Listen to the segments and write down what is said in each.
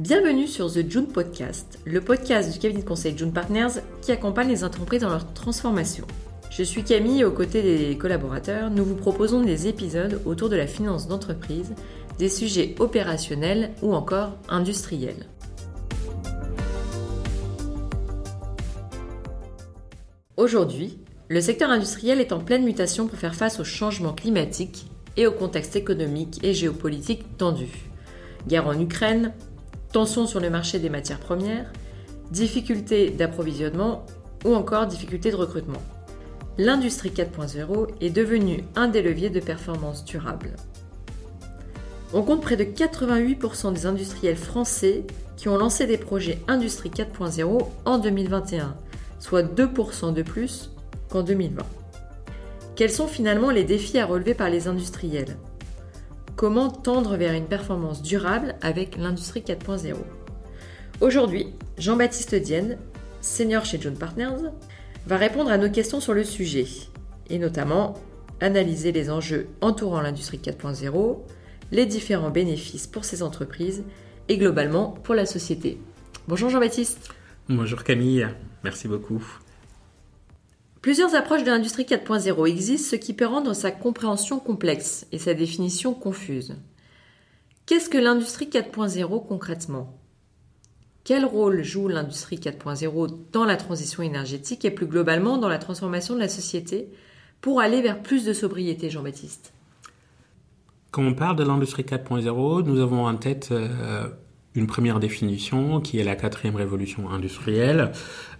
Bienvenue sur The June Podcast, le podcast du cabinet de conseil June Partners qui accompagne les entreprises dans leur transformation. Je suis Camille et aux côtés des collaborateurs, nous vous proposons des épisodes autour de la finance d'entreprise, des sujets opérationnels ou encore industriels. Aujourd'hui, le secteur industriel est en pleine mutation pour faire face au changement climatique et au contexte économique et géopolitique tendu. Guerre en Ukraine, tensions sur le marché des matières premières, difficultés d'approvisionnement ou encore difficultés de recrutement. L'industrie 4.0 est devenue un des leviers de performance durable. On compte près de 88% des industriels français qui ont lancé des projets Industrie 4.0 en 2021, soit 2% de plus qu'en 2020. Quels sont finalement les défis à relever par les industriels? Comment tendre vers une performance durable avec l'industrie 4.0 Aujourd'hui, Jean-Baptiste Dienne, senior chez John Partners, va répondre à nos questions sur le sujet, et notamment analyser les enjeux entourant l'industrie 4.0, les différents bénéfices pour ces entreprises et globalement pour la société. Bonjour Jean-Baptiste. Bonjour Camille, merci beaucoup. Plusieurs approches de l'industrie 4.0 existent, ce qui peut rendre sa compréhension complexe et sa définition confuse. Qu'est-ce que l'industrie 4.0 concrètement? Quel rôle joue l'industrie 4.0 dans la transition énergétique et plus globalement dans la transformation de la société pour aller vers plus de sobriété, Jean-Baptiste? Quand on parle de l'industrie 4.0, nous avons en tête euh, une première définition qui est la quatrième révolution industrielle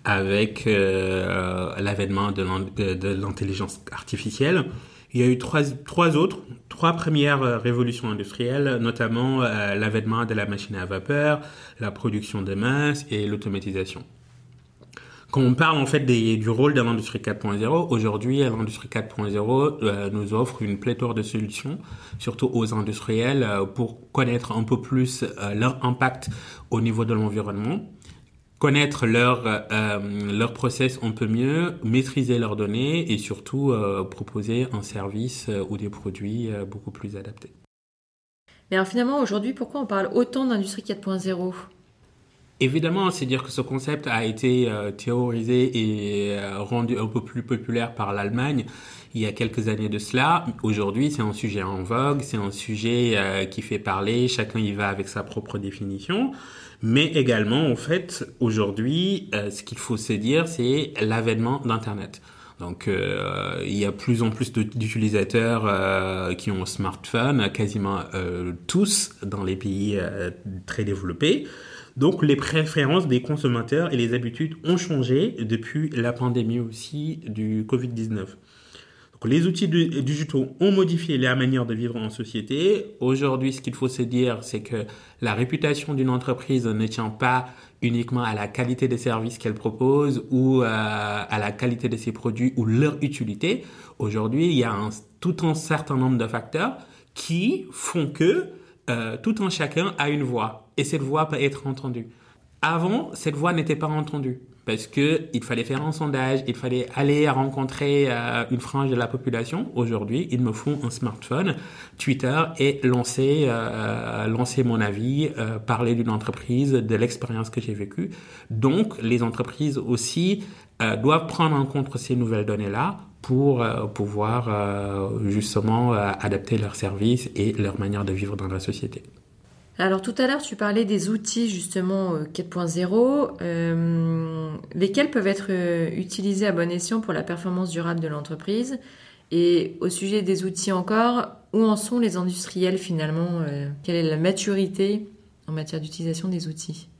avec euh, l'avènement de l'intelligence artificielle. Il y a eu trois, autres, trois premières euh, révolutions industrielles, notamment euh, l'avènement de la machine à vapeur, la production de masse et l'automatisation. Quand on parle en fait du rôle de l'industrie 4.0, aujourd'hui l'industrie 4.0 euh, nous offre une pléthore de solutions, surtout aux industriels, euh, pour connaître un peu plus euh, leur impact au niveau de l'environnement, connaître leur leur process un peu mieux, maîtriser leurs données et surtout proposer un service ou des produits beaucoup plus adaptés. Mais alors finalement aujourd'hui, pourquoi on parle autant d'industrie 4.0 Évidemment, c'est dire que ce concept a été euh, théorisé et euh, rendu un peu plus populaire par l'Allemagne il y a quelques années de cela. Aujourd'hui, c'est un sujet en vogue, c'est un sujet euh, qui fait parler, chacun y va avec sa propre définition. Mais également, en fait, aujourd'hui, ce qu'il faut se dire, c'est l'avènement d'Internet. Donc il y a plus en plus d'utilisateurs qui ont un smartphone, quasiment tous dans les pays très développés. Donc les préférences des consommateurs et les habitudes ont changé depuis la pandémie aussi du Covid-19. Donc les outils digitaux ont modifié la manière de vivre en société. Aujourd'hui, ce qu'il faut se dire, c'est que la réputation d'une entreprise ne tient pas uniquement à la qualité des services qu'elle propose ou euh, à la qualité de ses produits ou leur utilité. Aujourd'hui, il y a tout un certain nombre de facteurs qui font que euh, tout un chacun a une voix et cette voix peut être entendue. Avant, cette voix n'était pas entendue parce que il fallait faire un sondage, il fallait aller rencontrer euh, une frange de la population. Aujourd'hui, il me faut un smartphone, Twitter et lancer euh, mon avis, parler d'une entreprise, de l'expérience que j'ai vécue. Donc, les entreprises aussi doivent prendre en compte ces nouvelles données là pour euh, pouvoir euh, justement euh, adapter leurs services et leur manière de vivre dans la société. Alors tout à l'heure, tu parlais des outils justement 4.0, lesquels peuvent être utilisés à bon escient pour la performance durable de l'entreprise? Et au sujet des outils encore, où en sont les industriels finalement? Quelle est la maturité en matière d'utilisation des outils?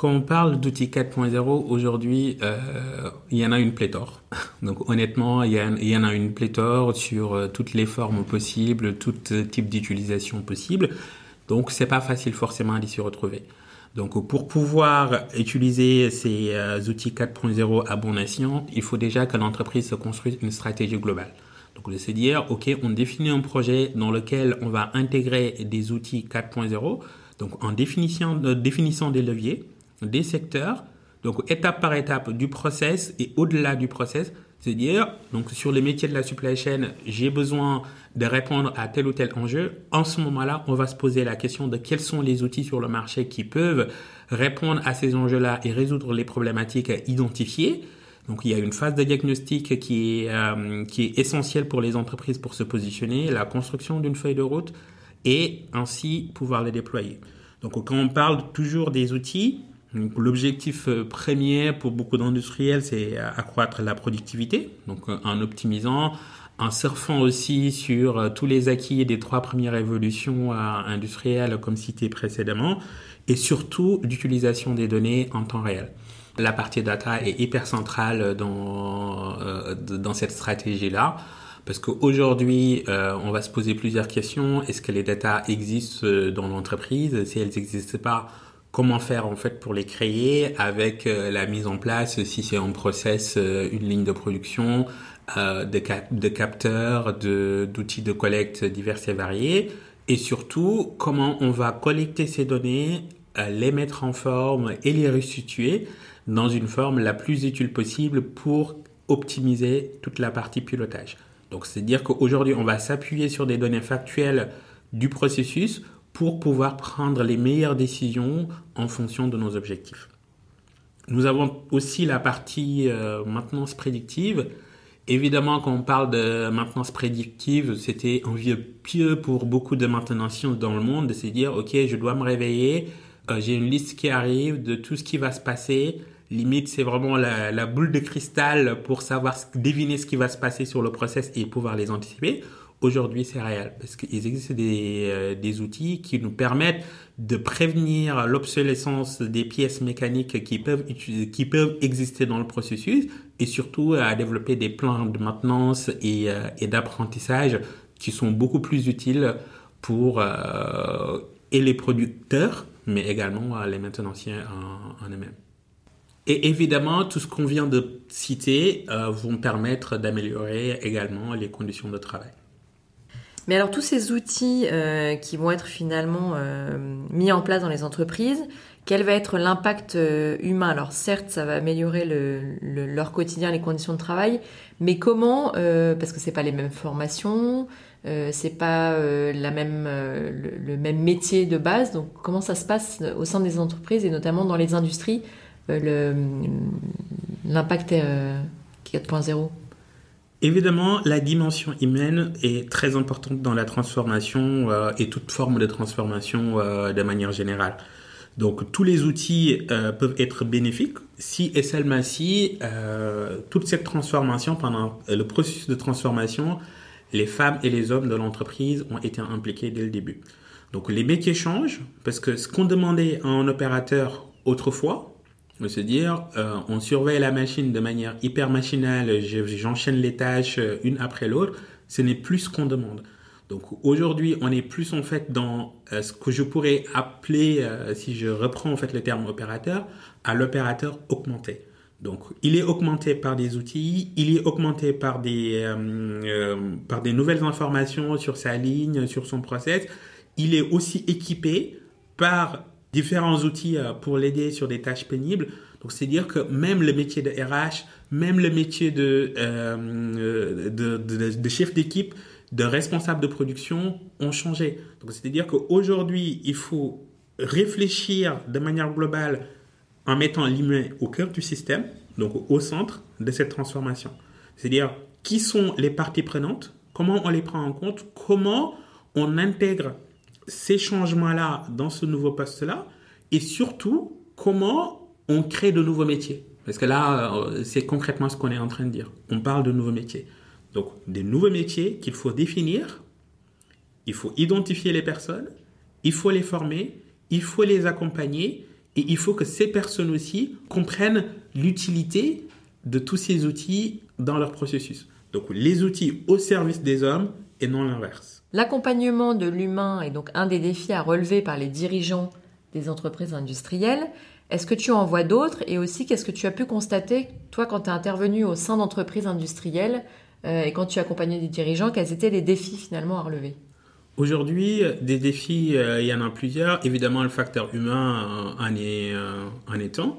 Quand on parle d'outils 4.0, aujourd'hui, euh, il y en a une pléthore. Donc honnêtement, il y, en a une pléthore sur euh, toutes les formes possibles, tout type d'utilisation possible. Donc c'est pas facile forcément à s'y retrouver. Donc pour pouvoir utiliser ces euh, outils 4.0 à bon escient, il faut déjà que l'entreprise se construise une stratégie globale. Donc de se dire, ok, on définit un projet dans lequel on va intégrer des outils 4.0. Donc en définissant, définissant des leviers, des secteurs, donc étape par étape du process et au-delà du process, C'est-à-dire, donc sur les métiers de la supply chain, j'ai besoin de répondre à tel ou tel enjeu. En ce moment-là, on va se poser la question de quels sont les outils sur le marché qui peuvent répondre à ces enjeux-là et résoudre les problématiques identifiées. Donc il y a une phase de diagnostic qui est, euh, qui est essentielle pour les entreprises pour se positionner, la construction d'une feuille de route et ainsi pouvoir les déployer. Donc quand on parle toujours des outils, L'objectif euh, premier pour beaucoup d'industriels, c'est accroître la productivité, donc euh, en optimisant, en surfant aussi sur euh, tous les acquis des trois premières révolutions industrielles comme cité précédemment, et surtout l'utilisation des données en temps réel. La partie data est hyper centrale dans, dans cette stratégie-là. Parce qu'aujourd'hui, on va se poser plusieurs questions. Est-ce que les data existent dans l'entreprise? Si elles n'existent pas, comment faire en fait pour les créer avec euh, la mise en place, si c'est en process, euh, une ligne de production, euh, de, de, capteurs, d'outils de, collecte divers et variés, et surtout comment on va collecter ces données, les mettre en forme et les restituer dans une forme la plus utile possible pour optimiser toute la partie pilotage. Donc c'est à dire qu'aujourd'hui on va s'appuyer sur des données factuelles du processus pour pouvoir prendre les meilleures décisions en fonction de nos objectifs. Nous avons aussi la partie euh, maintenance prédictive. Évidemment, quand on parle de maintenance prédictive, c'était un vieux pieux pour beaucoup de maintenanciers dans le monde de se dire, OK, je dois me réveiller, euh, j'ai une liste qui arrive de tout ce qui va se passer. Limite, c'est vraiment la, la, boule de cristal pour savoir, deviner ce qui va se passer sur le process et pouvoir les anticiper. Aujourd'hui, c'est réel parce qu'il existe des, euh, des, outils qui nous permettent de prévenir l'obsolescence des pièces mécaniques qui peuvent, qui peuvent exister dans le processus et surtout à développer des plans de maintenance et, euh, d'apprentissage qui sont beaucoup plus utiles pour euh, et les producteurs, mais également les maintenanciers en, eux-mêmes. Et évidemment, tout ce qu'on vient de citer vont permettre d'améliorer également les conditions de travail. Mais alors tous ces outils euh, qui vont être finalement euh, mis en place dans les entreprises, quel va être l'impact euh, humain? Alors certes, ça va améliorer leur quotidien, les conditions de travail, mais comment Parce que c'est pas les mêmes formations, c'est pas la même le, même métier de base. Donc comment ça se passe au sein des entreprises et notamment dans les industries L'impact 4.0 Évidemment, la dimension humaine est très importante dans la transformation euh, et toute forme de transformation euh, de manière générale. Donc tous les outils euh, peuvent être bénéfiques si et seulement si toute cette transformation, pendant le processus de transformation, les femmes et les hommes de l'entreprise ont été impliqués dès le début. Donc les métiers changent parce que ce qu'on demandait à un opérateur autrefois, de se dire, euh, on surveille la machine de manière hyper machinale, j'enchaîne les tâches euh, une après l'autre, ce n'est plus ce qu'on demande. Donc aujourd'hui, on est plus en fait dans euh, ce que je pourrais appeler, si je reprends en fait le terme opérateur, à l'opérateur augmenté. Donc il est augmenté par des outils, il est augmenté par des, par des nouvelles informations sur sa ligne, sur son process. Il est aussi équipé par différents outils euh, pour l'aider sur des tâches pénibles. Donc, c'est dire que même le métier de RH, même le métier de, euh, de, de, de, chef d'équipe, de responsable de production ont changé. Donc, c'est-à-dire qu'aujourd'hui, il faut réfléchir de manière globale en mettant l'humain au cœur du système, donc au centre de cette transformation. C'est-à-dire qui sont les parties prenantes, comment on les prend en compte, comment on intègre ces changements-là dans ce nouveau poste-là et surtout comment on crée de nouveaux métiers. Parce que là, euh, c'est concrètement ce qu'on est en train de dire. On parle de nouveaux métiers. Donc, des nouveaux métiers qu'il faut définir, il faut identifier les personnes, il faut les former, il faut les accompagner et il faut que ces personnes aussi comprennent l'utilité de tous ces outils dans leur processus. Donc, les outils au service des hommes et non l'inverse. L'accompagnement de l'humain est donc un des défis à relever par les dirigeants des entreprises industrielles. Est-ce que tu en vois d'autres et aussi qu'est-ce que tu as pu constater, toi, quand tu es intervenu au sein d'entreprises industrielles euh, et quand tu accompagnais des dirigeants, quels étaient les défis finalement à relever? Aujourd'hui, des défis, euh, il y en a plusieurs. Évidemment, le facteur humain euh, en est, en est un.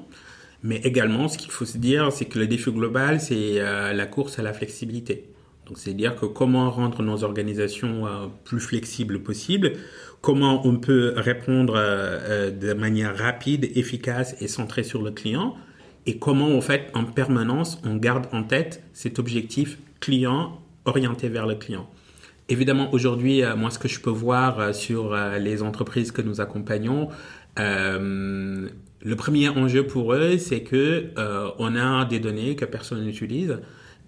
Mais également, ce qu'il faut se dire, c'est que le défi global, c'est euh, la course à la flexibilité. Donc, c'est dire que comment rendre nos organisations euh, plus flexibles possible, comment on peut répondre euh, de manière rapide, efficace et centrée sur le client, et comment, en fait, en permanence, on garde en tête cet objectif client orienté vers le client. Évidemment, aujourd'hui, moi, ce que je peux voir sur les entreprises que nous accompagnons, le premier enjeu pour eux, c'est que euh, on a des données que personne n'utilise,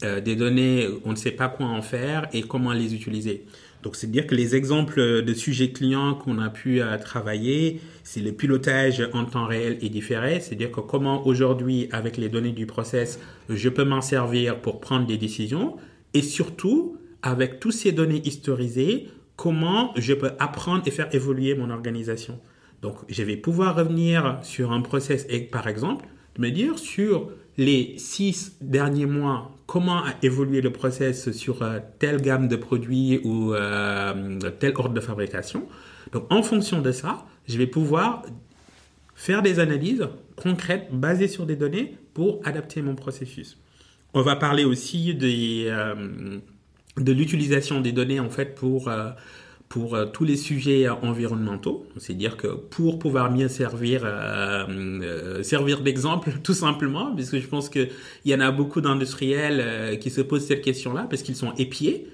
euh, des données on ne sait pas quoi en faire et comment les utiliser. Donc c'est dire que les exemples de sujets clients qu'on a pu euh, travailler, c'est le pilotage en temps réel et différé, c'est-à-dire que comment aujourd'hui avec les données du process, je peux m'en servir pour prendre des décisions et surtout avec toutes ces données historisées, comment je peux apprendre et faire évoluer mon organisation. Donc, je vais pouvoir revenir sur un process et, par exemple, me dire sur les six derniers mois, comment a évolué le process sur euh, telle gamme de produits ou euh, tel ordre de fabrication. Donc, en fonction de ça, je vais pouvoir faire des analyses concrètes basées sur des données pour adapter mon processus. On va parler aussi euh, de l'utilisation des données en fait pour pour euh, tous les sujets environnementaux. C'est-à-dire que pour pouvoir mieux servir, euh, euh, servir d'exemple, tout simplement, puisque je pense qu'il y en a beaucoup d'industriels qui se posent cette question-là, parce qu'ils sont épiés.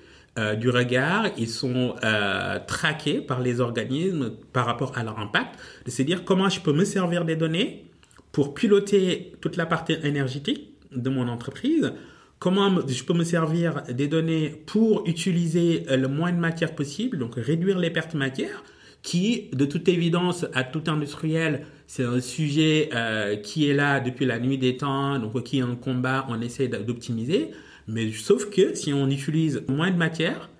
du regard, ils sont traqués par les organismes par rapport à leur impact. C'est-à-dire comment je peux me servir des données pour piloter toute la partie énergétique de mon entreprise, comment je peux me servir des données pour utiliser euh, le moins de matière possible, donc réduire les pertes matière, qui, de toute évidence, à tout industriel, c'est un sujet euh, qui est là depuis la nuit des temps, donc qui est un combat, on essaie d'optimiser. Mais sauf que si on utilise moins de matière,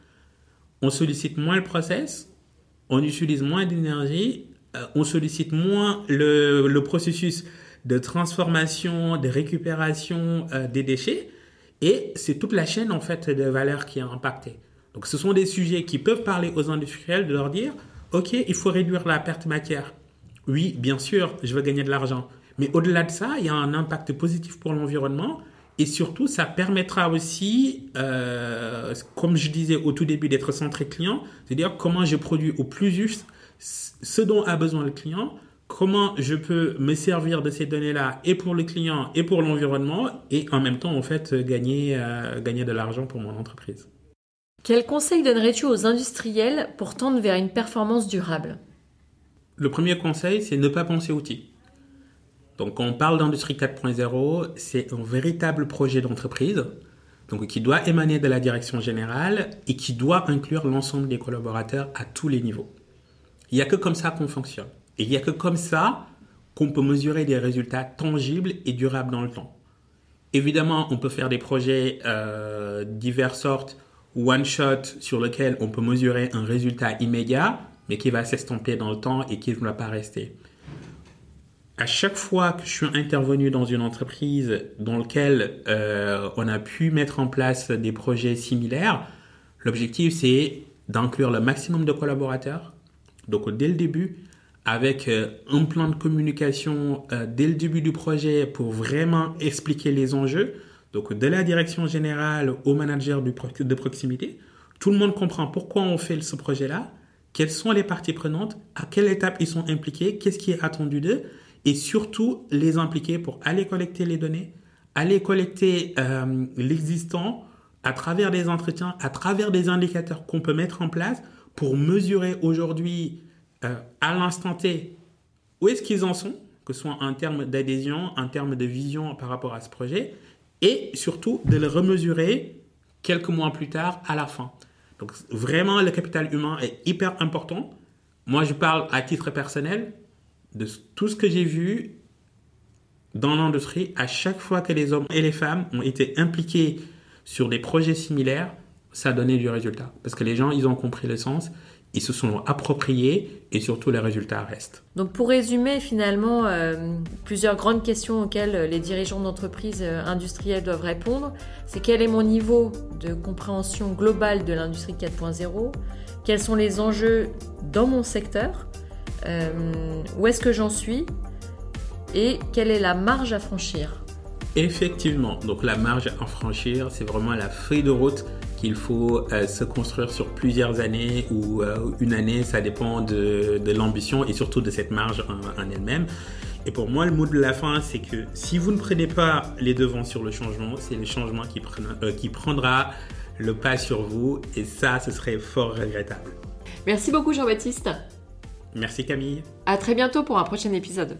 on sollicite moins le process, on utilise moins d'énergie, euh, on sollicite moins le, processus de transformation, de récupération des déchets. Et c'est toute la chaîne en fait de valeur qui est impactée. Donc ce sont des sujets qui peuvent parler aux industriels de leur dire OK, il faut réduire la perte matière. Oui, bien sûr, je veux gagner de l'argent. Mais au-delà de ça, il y a un impact positif pour l'environnement et surtout, ça permettra aussi, euh, comme je disais au tout début, d'être centré client, c'est-à-dire comment je produis au plus juste ce dont a besoin le client comment je peux me servir de ces données-là et pour le client et pour l'environnement et en même temps en fait gagner, euh, gagner de l'argent pour mon entreprise. Quel conseil donnerais-tu aux industriels pour tendre vers une performance durable? Le premier conseil, c'est ne pas penser outils. Donc quand on parle d'industrie 4.0, c'est un véritable projet d'entreprise donc qui doit émaner de la direction générale et qui doit inclure l'ensemble des collaborateurs à tous les niveaux. Il n'y a que comme ça qu'on fonctionne. Et il n'y a que comme ça qu'on peut mesurer des résultats tangibles et durables dans le temps. Évidemment, on peut faire des projets euh, diverses sortes, one shot, sur lesquels on peut mesurer un résultat immédiat, mais qui va s'estomper dans le temps et qui ne va pas rester. À chaque fois que je suis intervenu dans une entreprise dans laquelle euh, on a pu mettre en place des projets similaires, l'objectif c'est d'inclure le maximum de collaborateurs. Donc dès le début, avec euh, un plan de communication euh, dès le début du projet pour vraiment expliquer les enjeux. Donc de la direction générale au manager de proximité, tout le monde comprend pourquoi on fait ce projet-là, quelles sont les parties prenantes, à quelle étape ils sont impliqués, qu'est-ce qui est attendu d'eux, et surtout les impliquer pour aller collecter les données, aller collecter euh, l'existant à travers des entretiens, à travers des indicateurs qu'on peut mettre en place pour mesurer aujourd'hui euh, à l'instant T, où est-ce qu'ils en sont, que ce soit en termes d'adhésion, en termes de vision par rapport à ce projet, et surtout de le remesurer quelques mois plus tard à la fin. Donc vraiment, le capital humain est hyper important. Moi, je parle à titre personnel de tout ce que j'ai vu dans l'industrie. À chaque fois que les hommes et les femmes ont été impliqués sur des projets similaires, ça a donné du résultat. Parce que les gens, ils ont compris le sens ils se sont appropriés et surtout les résultats restent. Donc pour résumer finalement euh, plusieurs grandes questions auxquelles les dirigeants d'entreprises euh, industrielles doivent répondre, c'est quel est mon niveau de compréhension globale de l'industrie 4.0, quels sont les enjeux dans mon secteur, euh, où est-ce que j'en suis, Et quelle est la marge à franchir? Effectivement, donc la marge à franchir, c'est vraiment la feuille de route qu'il faut euh, se construire sur plusieurs années ou euh, une année, ça dépend de, l'ambition et surtout de cette marge en, elle-même. Et pour moi, le mot de la fin, c'est que si vous ne prenez pas les devants sur le changement, c'est le changement qui, euh, qui prendra le pas sur vous et ça, ce serait fort regrettable. Merci beaucoup Jean-Baptiste. Merci Camille. À très bientôt pour un prochain épisode.